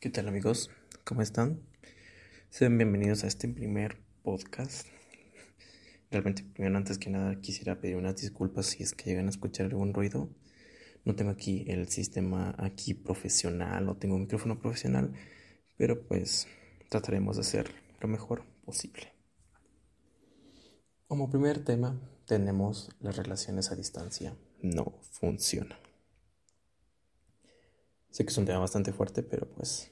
¿Qué tal amigos? ¿Cómo están? Sean bienvenidos a este primer podcast. Realmente, primero, antes que nada, quisiera pedir unas disculpas si es que llegan a escuchar algún ruido. No tengo aquí el sistema aquí profesional, no tengo un micrófono profesional, pero pues trataremos de hacer lo mejor posible. Como primer tema tenemos las relaciones a distancia. No funcionan. Sé que es un tema bastante fuerte, pero pues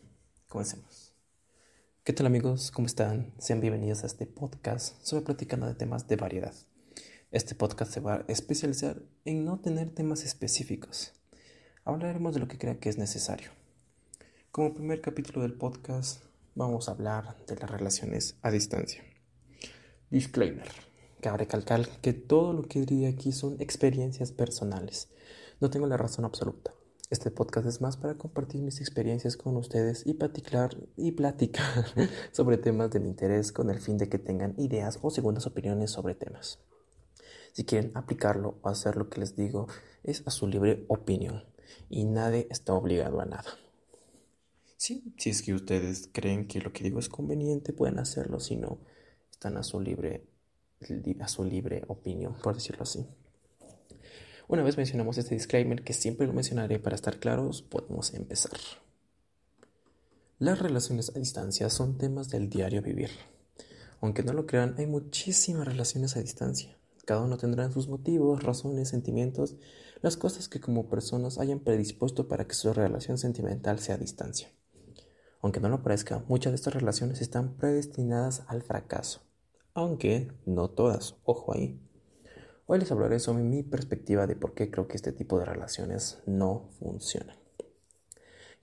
comencemos. ¿Qué tal amigos? ¿Cómo están? Sean bienvenidos a este podcast sobre platicando de temas de variedad. Este podcast se va a especializar en no tener temas específicos. Hablaremos de lo que crea que es necesario. Como primer capítulo del podcast vamos a hablar de las relaciones a distancia. Disclaimer. Cabe recalcar que todo lo que diría aquí son experiencias personales. No tengo la razón absoluta. Este podcast es más para compartir mis experiencias con ustedes y platicar, y platicar sobre temas de mi interés con el fin de que tengan ideas o segundas opiniones sobre temas. Si quieren aplicarlo o hacer lo que les digo, es a su libre opinión y nadie está obligado a nada. Sí, si es que ustedes creen que lo que digo es conveniente, pueden hacerlo, si no, están a su libre, a su libre opinión, por decirlo así. Una vez mencionamos este disclaimer, que siempre lo mencionaré para estar claros, podemos empezar. Las relaciones a distancia son temas del diario vivir. Aunque no lo crean, hay muchísimas relaciones a distancia. Cada uno tendrá sus motivos, razones, sentimientos, las cosas que como personas hayan predispuesto para que su relación sentimental sea a distancia. Aunque no lo parezca, muchas de estas relaciones están predestinadas al fracaso. Aunque no todas, ojo ahí. Hoy les hablaré sobre mi perspectiva de por qué creo que este tipo de relaciones no funcionan.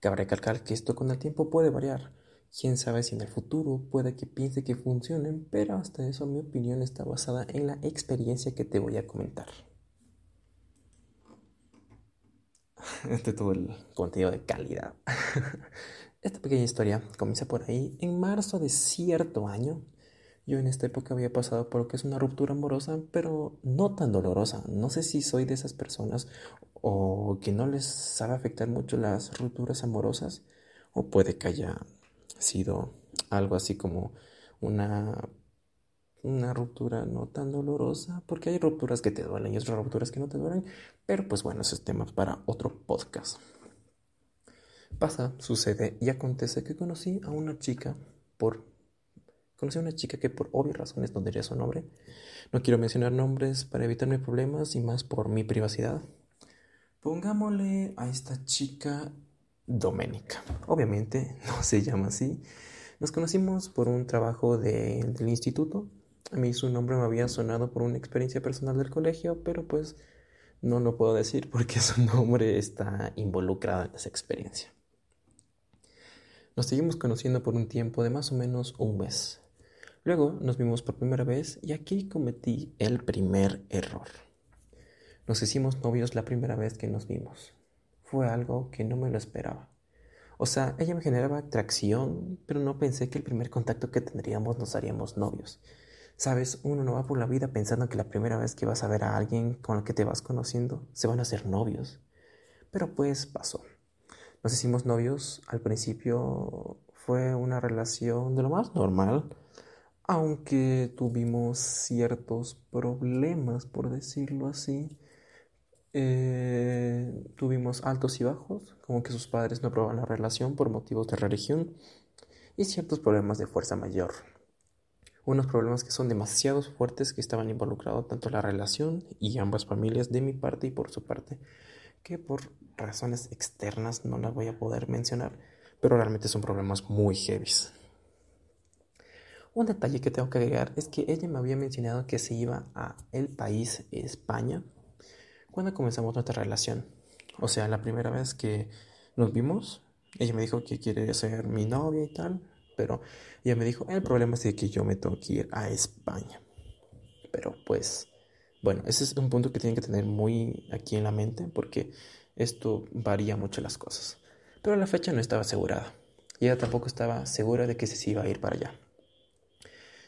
Cabe recalcar que esto con el tiempo puede variar. Quién sabe si en el futuro puede que piense que funcionen, pero hasta eso mi opinión está basada en la experiencia que te voy a comentar. Este todo el contenido de calidad. Esta pequeña historia comienza por ahí en marzo de cierto año yo en esta época había pasado por lo que es una ruptura amorosa, pero no tan dolorosa. No sé si soy de esas personas o que no les sabe afectar mucho las rupturas amorosas, o puede que haya sido algo así como una, una ruptura no tan dolorosa, porque hay rupturas que te duelen y otras rupturas que no te duelen, pero pues bueno, ese es tema para otro podcast. Pasa, sucede y acontece que conocí a una chica por Conocí a una chica que por obvias razones no diría su nombre. No quiero mencionar nombres para evitarme problemas y más por mi privacidad. Pongámosle a esta chica Doménica. Obviamente no se llama así. Nos conocimos por un trabajo del instituto. A mí su nombre me había sonado por una experiencia personal del colegio, pero pues no lo puedo decir porque su nombre está involucrado en esa experiencia. Nos seguimos conociendo por un tiempo de más o menos un mes. Luego nos vimos por primera vez y aquí cometí el primer error. Nos hicimos novios la primera vez que nos vimos. Fue algo que no me lo esperaba. O sea, ella me generaba atracción, pero no pensé que el primer contacto que tendríamos nos haríamos novios. Sabes, uno no va por la vida pensando que la primera vez que vas a ver a alguien con el que te vas conociendo se van a hacer novios. Pero pues pasó. Nos hicimos novios, al principio fue una relación de lo más normal aunque tuvimos ciertos problemas, por decirlo así. Eh, tuvimos altos y bajos, como que sus padres no aprobaban la relación por motivos de religión y ciertos problemas de fuerza mayor. Unos problemas que son demasiado fuertes que estaban involucrados tanto la relación y ambas familias de mi parte y por su parte, que por razones externas no las voy a poder mencionar, pero realmente son problemas muy heavies. Un detalle que tengo que agregar es que ella me había mencionado que se iba a el país España cuando comenzamos nuestra relación. O sea, la primera vez que nos vimos, ella me dijo que quiere ser mi novia y tal, pero ella me dijo, el problema es que yo me tengo que ir a España. Pero pues, bueno, ese es un punto que tienen que tener muy aquí en la mente porque esto varía mucho las cosas. Pero la fecha no estaba asegurada. Y ella tampoco estaba segura de que se iba a ir para allá.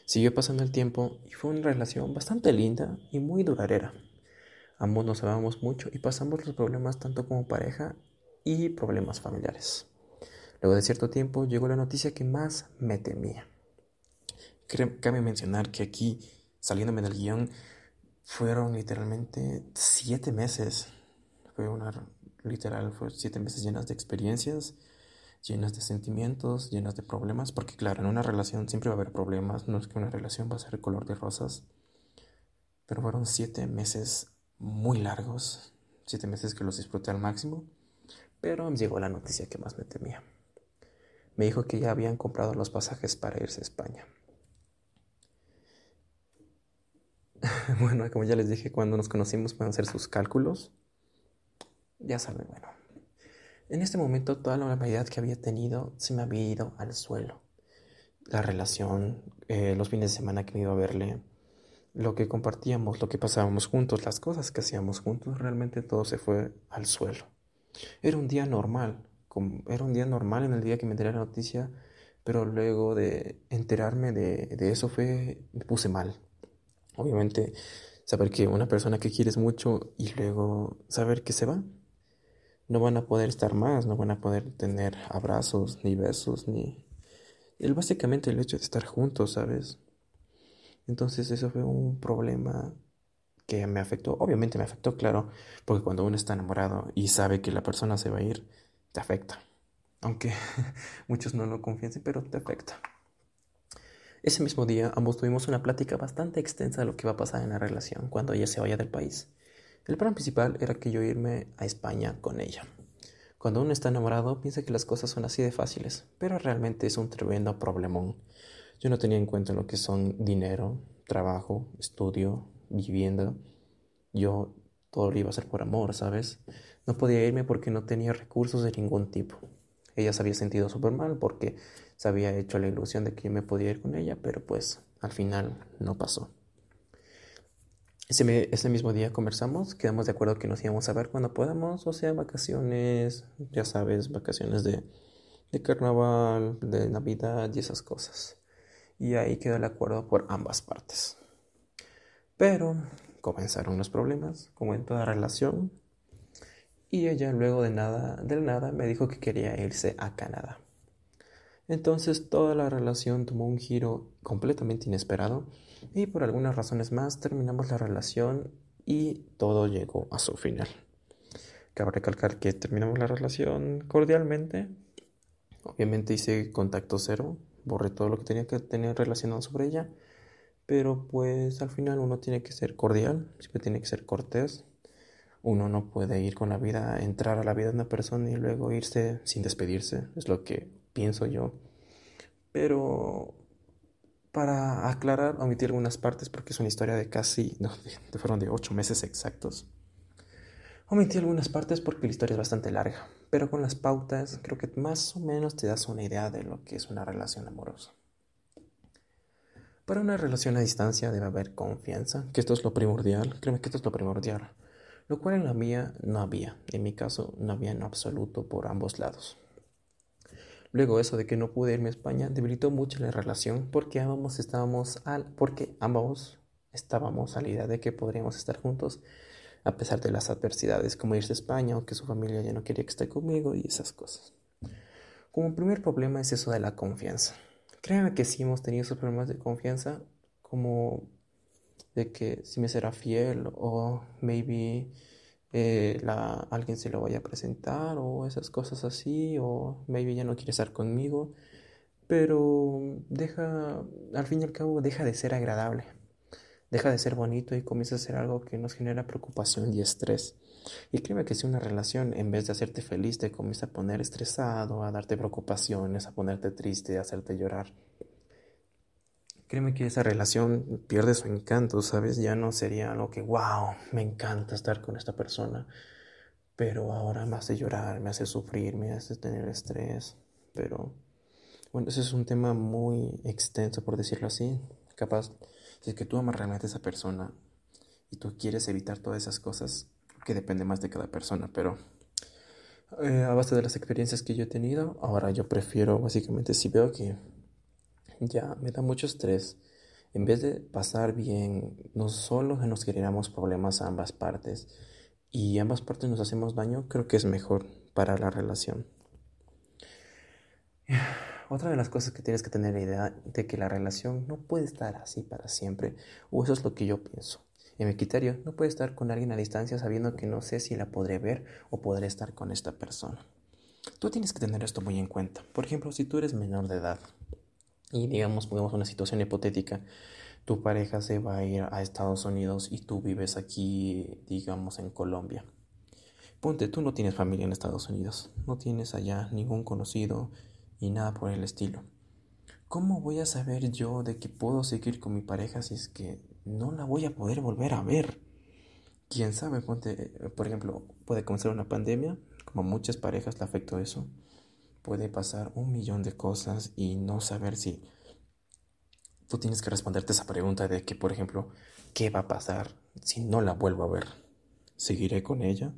Siguió pasando el tiempo y fue una relación bastante linda y muy duradera. Ambos nos amamos mucho y pasamos los problemas tanto como pareja y problemas familiares. Luego de cierto tiempo llegó la noticia que más me temía. Cabe mencionar que aquí, saliéndome del guion, fueron literalmente siete meses. Fue una, literal, fue siete meses llenas de experiencias, llenas de sentimientos, llenas de problemas, porque claro, en una relación siempre va a haber problemas, no es que una relación va a ser color de rosas, pero fueron siete meses muy largos, siete meses que los disfruté al máximo, pero llegó la noticia que más me temía. Me dijo que ya habían comprado los pasajes para irse a España. bueno, como ya les dije, cuando nos conocimos pueden hacer sus cálculos. Ya saben, bueno. En este momento toda la normalidad que había tenido se me había ido al suelo. La relación, eh, los fines de semana que me iba a verle, lo que compartíamos, lo que pasábamos juntos, las cosas que hacíamos juntos, realmente todo se fue al suelo. Era un día normal, era un día normal en el día que me enteré la noticia, pero luego de enterarme de, de eso fue, me puse mal. Obviamente, saber que una persona que quieres mucho y luego saber que se va, no van a poder estar más, no van a poder tener abrazos, ni besos, ni... El, básicamente el hecho de estar juntos, ¿sabes? Entonces eso fue un problema que me afectó. Obviamente me afectó, claro, porque cuando uno está enamorado y sabe que la persona se va a ir, te afecta. Aunque muchos no lo confiesen, pero te afecta. Ese mismo día ambos tuvimos una plática bastante extensa de lo que va a pasar en la relación cuando ella se vaya del país. El plan principal era que yo irme a España con ella. Cuando uno está enamorado piensa que las cosas son así de fáciles, pero realmente es un tremendo problemón. Yo no tenía en cuenta lo que son dinero, trabajo, estudio, vivienda. Yo todo lo iba a hacer por amor, ¿sabes? No podía irme porque no tenía recursos de ningún tipo. Ella se había sentido súper mal porque se había hecho la ilusión de que yo me podía ir con ella, pero pues al final no pasó. Ese, ese, mismo día conversamos, quedamos de acuerdo que nos íbamos a ver cuando podamos, o sea, vacaciones, ya sabes, vacaciones de, de carnaval, de Navidad y esas cosas. Y ahí quedó el acuerdo por ambas partes. Pero comenzaron los problemas, como en toda relación, y ella luego de nada, del nada, me dijo que quería irse a Canadá. Entonces toda la relación tomó un giro completamente inesperado y por algunas razones más terminamos la relación y todo llegó a su final. Cabe recalcar que terminamos la relación cordialmente. Obviamente hice contacto cero, borré todo lo que tenía que tener relacionado sobre ella, pero pues al final uno tiene que ser cordial, siempre tiene que ser cortés. Uno no puede ir con la vida, entrar a la vida de una persona y luego irse sin despedirse, es lo que pienso yo. Pero para aclarar, omití algunas partes porque es una historia de casi, no, fueron de ocho meses exactos. Omití algunas partes porque la historia es bastante larga, pero con las pautas creo que más o menos te das una idea de lo que es una relación amorosa. Para una relación a distancia debe haber confianza, que esto es lo primordial, créeme que esto es lo primordial, lo cual en la mía no había, en mi caso no había en absoluto por ambos lados. Luego eso de que no pude irme a España debilitó mucho la relación porque ambos estábamos al, porque ambos estábamos a la idea de que podríamos estar juntos a pesar de las adversidades como irse a España o que su familia ya no quería que esté conmigo y esas cosas. Como primer problema es eso de la confianza. Créanme que sí hemos tenido esos problemas de confianza como de que si me será fiel o maybe eh, la, alguien se lo vaya a presentar o esas cosas así, o maybe ya no quiere estar conmigo, pero deja, al fin y al cabo, deja de ser agradable, deja de ser bonito y comienza a ser algo que nos genera preocupación y estrés. Y créeme que si una relación, en vez de hacerte feliz, te comienza a poner estresado, a darte preocupaciones, a ponerte triste, a hacerte llorar, créeme que esa relación pierde su encanto, ¿sabes? Ya no sería algo que, wow, me encanta estar con esta persona, pero ahora me hace llorar, me hace sufrir, me hace tener estrés, pero bueno, ese es un tema muy extenso, por decirlo así. Capaz, si es que tú amas realmente a esa persona y tú quieres evitar todas esas cosas, que depende más de cada persona, pero eh, a base de las experiencias que yo he tenido, ahora yo prefiero, básicamente, si veo que ya me da mucho estrés. En vez de pasar bien, no solo nos generamos problemas a ambas partes y ambas partes nos hacemos daño, creo que es mejor para la relación. otra de las cosas que tienes que tener la idea de que la relación no puede estar así para siempre, o eso es lo que yo pienso. En mi criterio, no puede estar con alguien a distancia sabiendo que no sé si la podré ver o podré estar con esta persona. Tú tienes que tener esto muy en cuenta. Por ejemplo, si tú eres menor de edad y digamos, pongamos una situación hipotética, tu pareja se va a ir a Estados Unidos y tú vives aquí, digamos, en Colombia. Ponte, tú no tienes familia en Estados Unidos, no tienes allá ningún conocido y nada por el estilo. ¿Cómo voy a saber yo de que puedo seguir con mi pareja si es que no la voy a poder volver a ver? Quién sabe, ponte, por ejemplo, puede comenzar una pandemia, como muchas parejas le afectó eso. Puede pasar un millón de cosas y no saber si tú tienes que responderte esa pregunta de que, por ejemplo, ¿qué va a pasar si no la vuelvo a ver? ¿Seguiré con ella?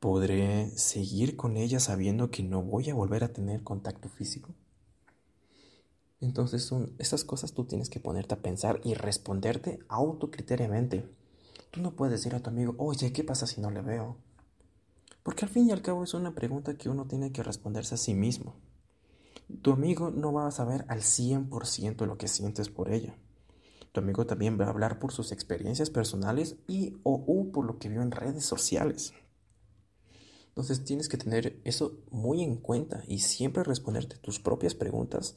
¿Podré seguir con ella sabiendo que no voy a volver a tener contacto físico? Entonces son estas cosas tú tienes que ponerte a pensar y responderte autocriteriamente. Tú no puedes decir a tu amigo, oye, ¿qué pasa si no le veo? Porque al fin y al cabo es una pregunta que uno tiene que responderse a sí mismo. Tu amigo no va a saber al 100% lo que sientes por ella. Tu amigo también va a hablar por sus experiencias personales y o por lo que vio en redes sociales. Entonces tienes que tener eso muy en cuenta y siempre responderte tus propias preguntas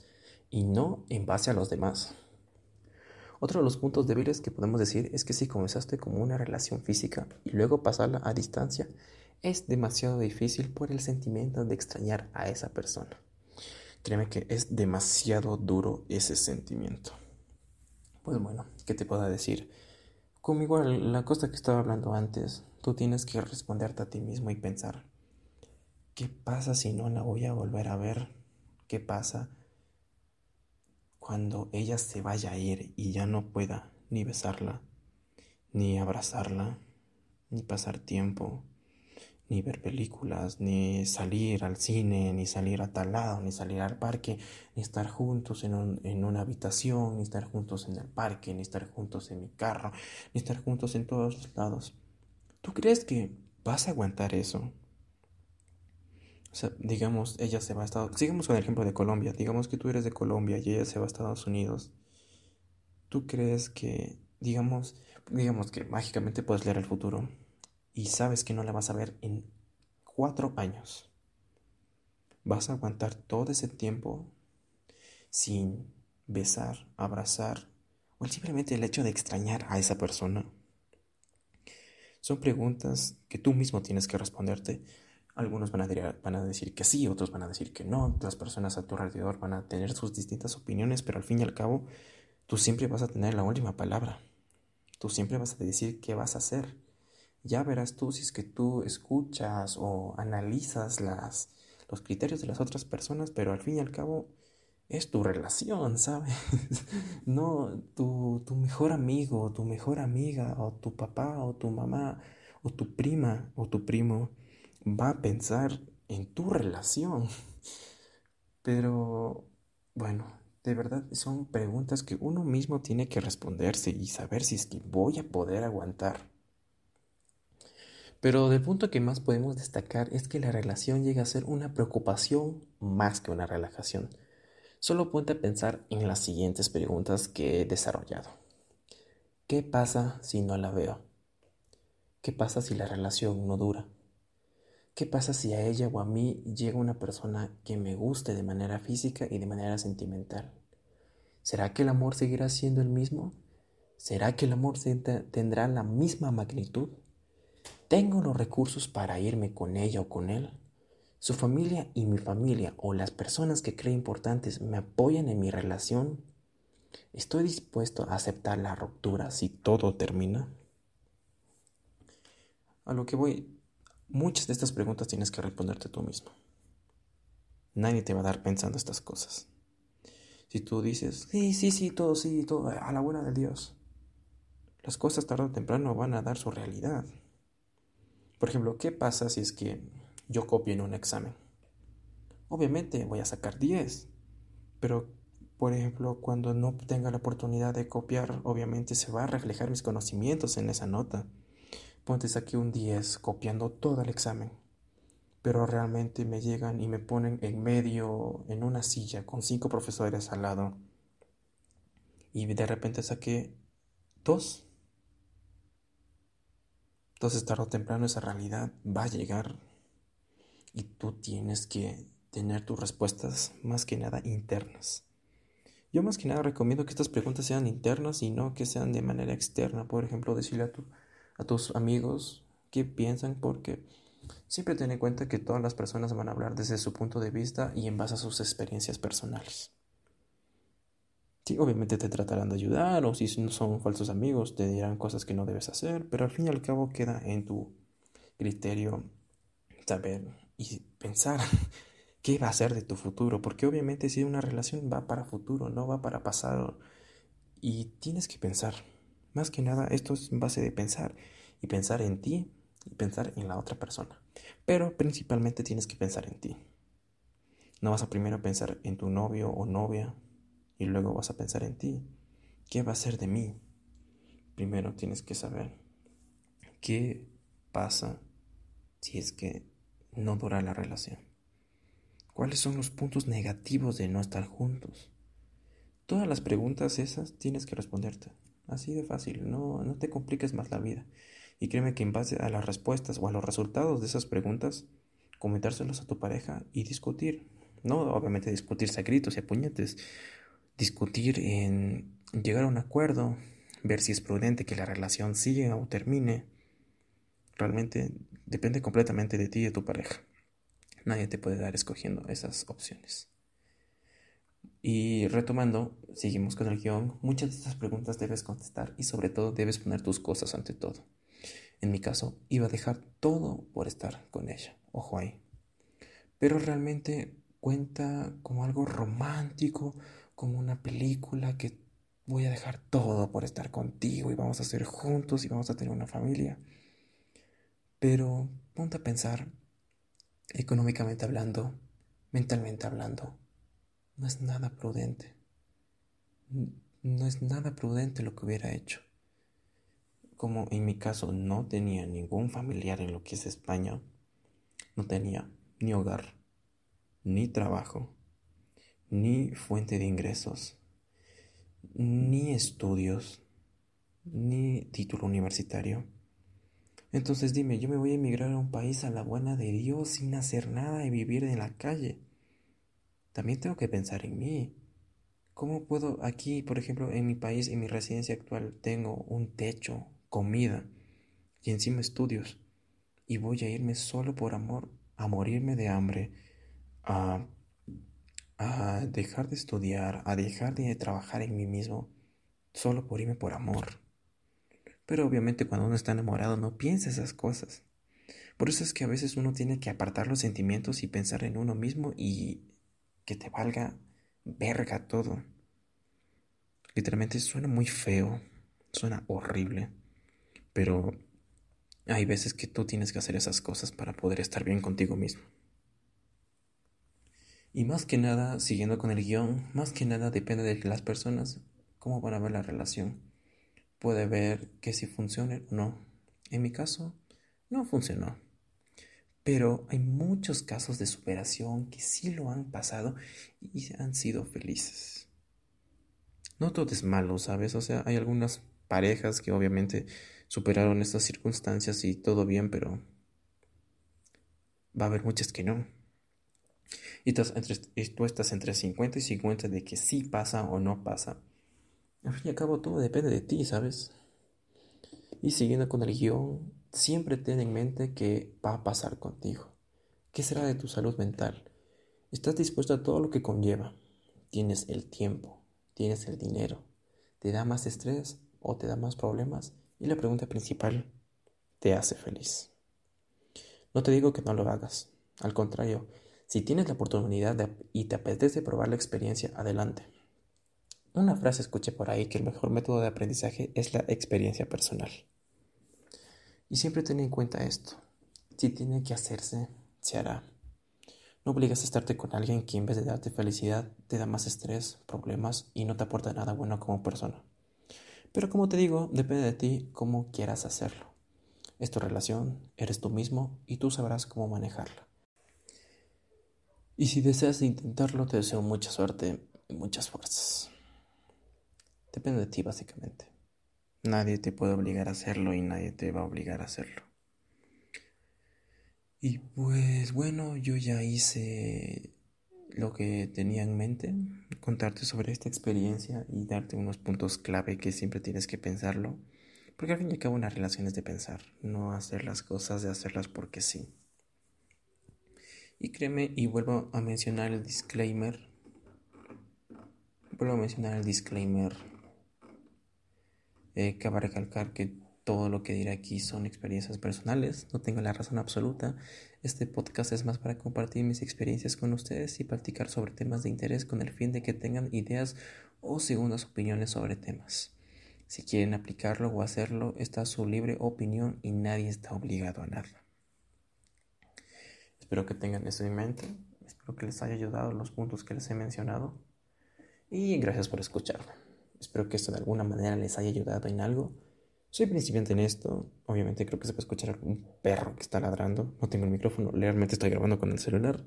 y no en base a los demás. Otro de los puntos débiles que podemos decir es que si comenzaste como una relación física y luego pasarla a distancia, es demasiado difícil por el sentimiento de extrañar a esa persona. Créeme que es demasiado duro ese sentimiento. Pues bueno, ¿qué te puedo decir? Igual la cosa que estaba hablando antes, tú tienes que responderte a ti mismo y pensar, ¿qué pasa si no la voy a volver a ver? ¿Qué pasa cuando ella se vaya a ir y ya no pueda ni besarla, ni abrazarla, ni pasar tiempo? Ni ver películas, ni salir al cine, ni salir a tal lado, ni salir al parque, ni estar juntos en, un, en una habitación, ni estar juntos en el parque, ni estar juntos en mi carro, ni estar juntos en todos los lados. ¿Tú crees que vas a aguantar eso? O sea, digamos, ella se va a Estados Sigamos con el ejemplo de Colombia. Digamos que tú eres de Colombia y ella se va a Estados Unidos. ¿Tú crees que, digamos, digamos que mágicamente puedes leer el futuro? Y sabes que no la vas a ver en cuatro años. ¿Vas a aguantar todo ese tiempo sin besar, abrazar o simplemente el hecho de extrañar a esa persona? Son preguntas que tú mismo tienes que responderte. Algunos van a, decir que sí, otros van a decir que no. Las personas a tu alrededor van a tener sus distintas opiniones, pero al fin y al cabo, tú siempre vas a tener la última palabra. Tú siempre vas a decir qué vas a hacer. Ya verás tú si es que tú escuchas o analizas las, los criterios de las otras personas, pero al fin y al cabo es tu relación, ¿sabes? no tu, tu mejor amigo, tu mejor amiga, o tu papá, o tu mamá, o tu prima, o tu primo va a pensar en tu relación. Pero, bueno, de verdad son preguntas que uno mismo tiene que responderse y saber si es que voy a poder aguantar. Pero del punto que más podemos destacar es que la relación llega a ser una preocupación más que una relajación. Solo ponte a pensar en las siguientes preguntas que he desarrollado. ¿Qué pasa si no la veo? ¿Qué pasa si la relación no dura? ¿Qué pasa si a ella o a mí llega una persona que me guste de manera física y de manera sentimental? ¿Será que el amor seguirá siendo el mismo? ¿Será que el amor tendrá la misma magnitud? ¿Tengo los recursos para irme con ella o con él? ¿Su familia y mi familia o las personas que creo importantes me apoyan en mi relación? ¿Estoy dispuesto a aceptar la ruptura si todo termina? A lo que voy, muchas de estas preguntas tienes que responderte tú mismo. Nadie te va a dar pensando estas cosas. Si tú dices, sí, sí, sí, todo, sí, todo, a la buena de Dios, las cosas tarde o temprano van a dar su realidad. Por ejemplo, ¿qué pasa si es que yo copio en un examen? Obviamente voy a sacar 10, pero por ejemplo, cuando no tenga la oportunidad de copiar, obviamente se va a reflejar mis conocimientos en esa nota. Ponte aquí un 10 copiando todo el examen. pero realmente me llegan y me ponen en medio, en una silla, con cinco profesores al lado, y de repente saqué dos. Entonces, tarde o temprano esa realidad va a llegar y tú tienes que tener tus respuestas más que nada internas. Yo más que nada recomiendo que estas preguntas sean internas y no que sean de manera externa. Por ejemplo, decirle a, tu, a tus amigos qué piensan porque siempre ten en cuenta que todas las personas van a hablar desde su punto de vista y en base a sus experiencias personales. Sí, obviamente te tratarán de ayudar o si son falsos amigos te dirán cosas que no debes hacer, pero al fin y al cabo queda en tu criterio saber y pensar qué va a ser de tu futuro, porque obviamente si una relación va para futuro, no va para pasado, y tienes que pensar, más que nada esto es en base de pensar, y pensar en ti y pensar en la otra persona, pero principalmente tienes que pensar en ti. No vas a primero pensar en tu novio o novia y luego vas a pensar en ti. ¿Qué va a ser de mí? Primero tienes que saber qué pasa si es que no dura la relación. ¿Cuáles son los puntos negativos de no estar juntos? Todas las preguntas esas tienes que responderte. Así de fácil, no, no te compliques más la vida. Y créeme que en base a las respuestas o a los resultados de esas preguntas, comentárselos a tu pareja y discutir. No obviamente discutirse a gritos y a puñetes. Discutir en llegar a un acuerdo, ver si es prudente que la relación siga o termine. Realmente depende completamente de ti y de tu pareja. Nadie te puede dar escogiendo esas opciones. Y retomando, seguimos con el guion. Muchas de estas preguntas debes contestar y sobre todo debes poner tus cosas ante todo. En mi caso, iba a dejar todo por estar con ella. Ojo ahí. Pero realmente cuenta como algo romántico, como una película que voy a dejar todo por estar contigo y vamos a ser juntos y vamos a tener una familia. Pero ponte a pensar económicamente hablando, mentalmente hablando, no es nada prudente. No es nada prudente lo que hubiera hecho. Como en mi caso no tenía ningún familiar en lo que es España, no tenía ni hogar, ni trabajo, ni fuente de ingresos, ni estudios, ni título universitario entonces dime, yo me voy a emigrar a un país a la buena de Dios sin hacer nada y vivir en la calle. También tengo que pensar en mí. ¿Cómo puedo aquí, por ejemplo, en mi país, en mi residencia actual, tengo un techo, comida y encima estudios? Y voy a irme solo por amor, a morirme de hambre, a, a dejar de estudiar, a dejar de trabajar en mí mismo, solo por irme por amor. Pero obviamente cuando uno está enamorado no piensa esas cosas. Por eso es que a veces uno tiene que apartar los sentimientos y pensar en uno mismo y que te valga verga todo. Literalmente suena muy feo, suena horrible, pero hay veces que tú tienes que hacer esas cosas para poder estar bien contigo mismo. Y más que nada, siguiendo con el guion, más que nada depende de las personas cómo van a ver la relación puede ver que si funciona o no. En mi caso, no funcionó. Pero hay muchos casos de superación que sí lo han pasado y han sido felices. No todo es malo, ¿sabes? O sea, hay algunas parejas que obviamente superaron estas circunstancias y todo bien, pero va a haber muchas que no. Y tú, tú estás entre 50 y 50 de que sí pasa o no pasa. Al fin y al cabo todo depende de ti, ¿sabes? Y siguiendo con el guion, siempre ten en mente que va a pasar contigo. ¿Qué será de tu salud mental? ¿Estás dispuesto a todo lo que conlleva? ¿Tienes el tiempo? ¿Tienes el dinero? ¿Te da más estrés o te da más problemas? Y la pregunta principal, ¿te hace feliz? No te digo que no lo hagas. Al contrario, si tienes la oportunidad y te apetece probar la experiencia, adelante. Una frase escuché por ahí que el mejor método de aprendizaje es la experiencia personal. Y siempre ten en cuenta esto. Si tiene que hacerse, se hará. No obligas a estarte con alguien que en vez de darte felicidad te da más estrés, problemas y no te aporta nada bueno como persona. Pero como te digo, depende de ti cómo quieras hacerlo. Es tu relación, eres tú mismo y tú sabrás cómo manejarla. Y si deseas intentarlo, te deseo mucha suerte y muchas fuerzas. Depende de ti, básicamente. Nadie te puede obligar a hacerlo y nadie te va a obligar a hacerlo. Y pues bueno, yo ya hice lo que tenía en mente, contarte sobre esta experiencia y darte unos puntos clave que siempre tienes que pensarlo. Porque al fin y al cabo una relación es de pensar, no hacer las cosas de hacerlas porque sí. Y créeme, y vuelvo a mencionar el disclaimer. Vuelvo a mencionar el disclaimer. Eh, cabe recalcar que todo lo que diré aquí son experiencias personales, no tengo la razón absoluta. Este podcast es más para compartir mis experiencias con ustedes y practicar sobre temas de interés con el fin de que tengan ideas o segundas opiniones sobre temas. Si quieren aplicarlo o hacerlo, está su libre opinión y nadie está obligado a nada. Espero que tengan eso en mente. Espero que les haya ayudado los puntos que les he mencionado. Y gracias por escucharme. Espero que esto de alguna manera les haya ayudado en algo. Soy principiante en esto. Obviamente creo que se puede escuchar un perro que está ladrando. No tengo el micrófono. Realmente estoy grabando con el celular.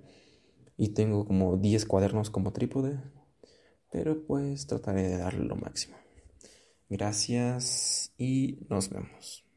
Y tengo como 10 cuadernos como trípode. Pero pues trataré de darle lo máximo. Gracias y nos vemos.